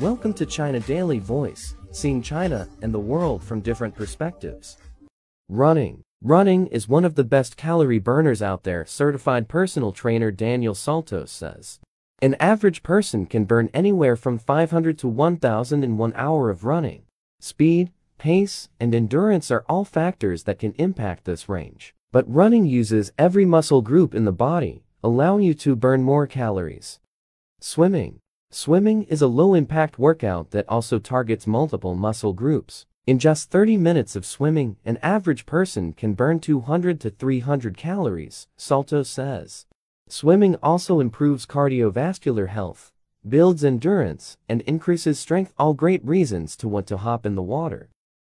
Welcome to China Daily Voice, seeing China and the world from different perspectives. Running. Running is one of the best calorie burners out there, certified personal trainer Daniel Saltos says. An average person can burn anywhere from 500 to 1000 in one hour of running. Speed, pace, and endurance are all factors that can impact this range. But running uses every muscle group in the body, allowing you to burn more calories. Swimming. Swimming is a low-impact workout that also targets multiple muscle groups. In just 30 minutes of swimming, an average person can burn 200 to 300 calories, Saltos says. Swimming also improves cardiovascular health, builds endurance, and increases strength all great reasons to want to hop in the water.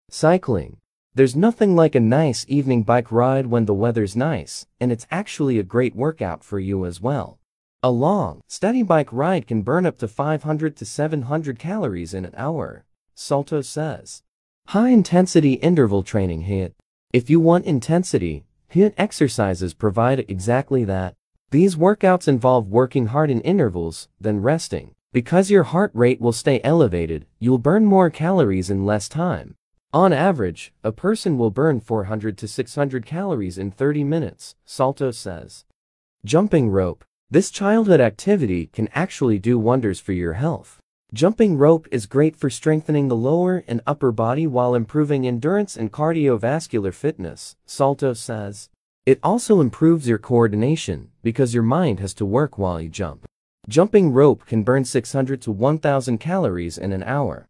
Cycling. There's nothing like a nice evening bike ride when the weather's nice, and it's actually a great workout for you as well. A long, steady bike ride can burn up to 500 to 700 calories in an hour, Saltos says. High-intensity interval training HIIT. If you want intensity, HIIT exercises provide exactly that. These workouts involve working hard in intervals, then resting. Because your heart rate will stay elevated, you'll burn more calories in less time. On average, a person will burn 400 to 600 calories in 30 minutes, Saltos says. Jumping rope. This childhood activity can actually do wonders for your health. Jumping rope is great for strengthening the lower and upper body while improving endurance and cardiovascular fitness, Saltos says. It also improves your coordination because your mind has to work while you jump. Jumping rope can burn 600 to 1000 calories in an hour.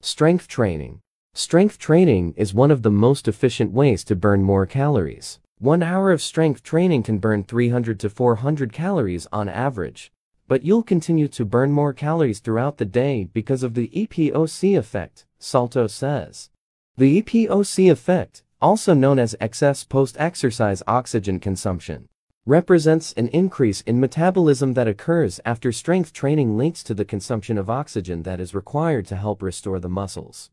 Strength training. Strength training is one of the most efficient ways to burn more calories. One hour of strength training can burn 300 to 400 calories on average. But you'll continue to burn more calories throughout the day because of the EPOC effect, Saltos says. The EPOC effect also known as excess post-exercise oxygen consumption, represents an increase in metabolism that occurs after strength training links to the consumption of oxygen that is required to help restore the muscles.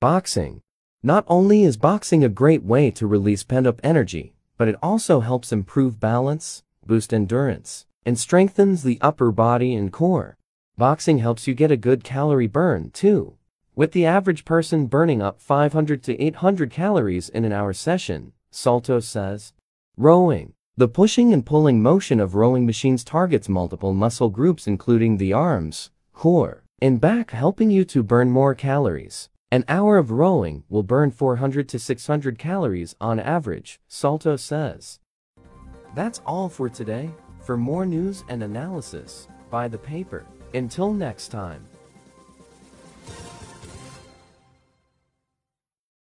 Boxing. Not only is boxing a great way to release pent-up energy, but it also helps improve balance, boost endurance, and strengthens the upper body and core. Boxing helps you get a good calorie burn, too with the average person burning up 500 to 800 calories in an hour session, Saltos says. Rowing. The pushing and pulling motion of rowing machines targets multiple muscle groups including the arms, core, and back helping you to burn more calories. An hour of rowing will burn 400 to 600 calories on average, Saltos says. That's all for today. For more news and analysis, buy the paper. Until next time.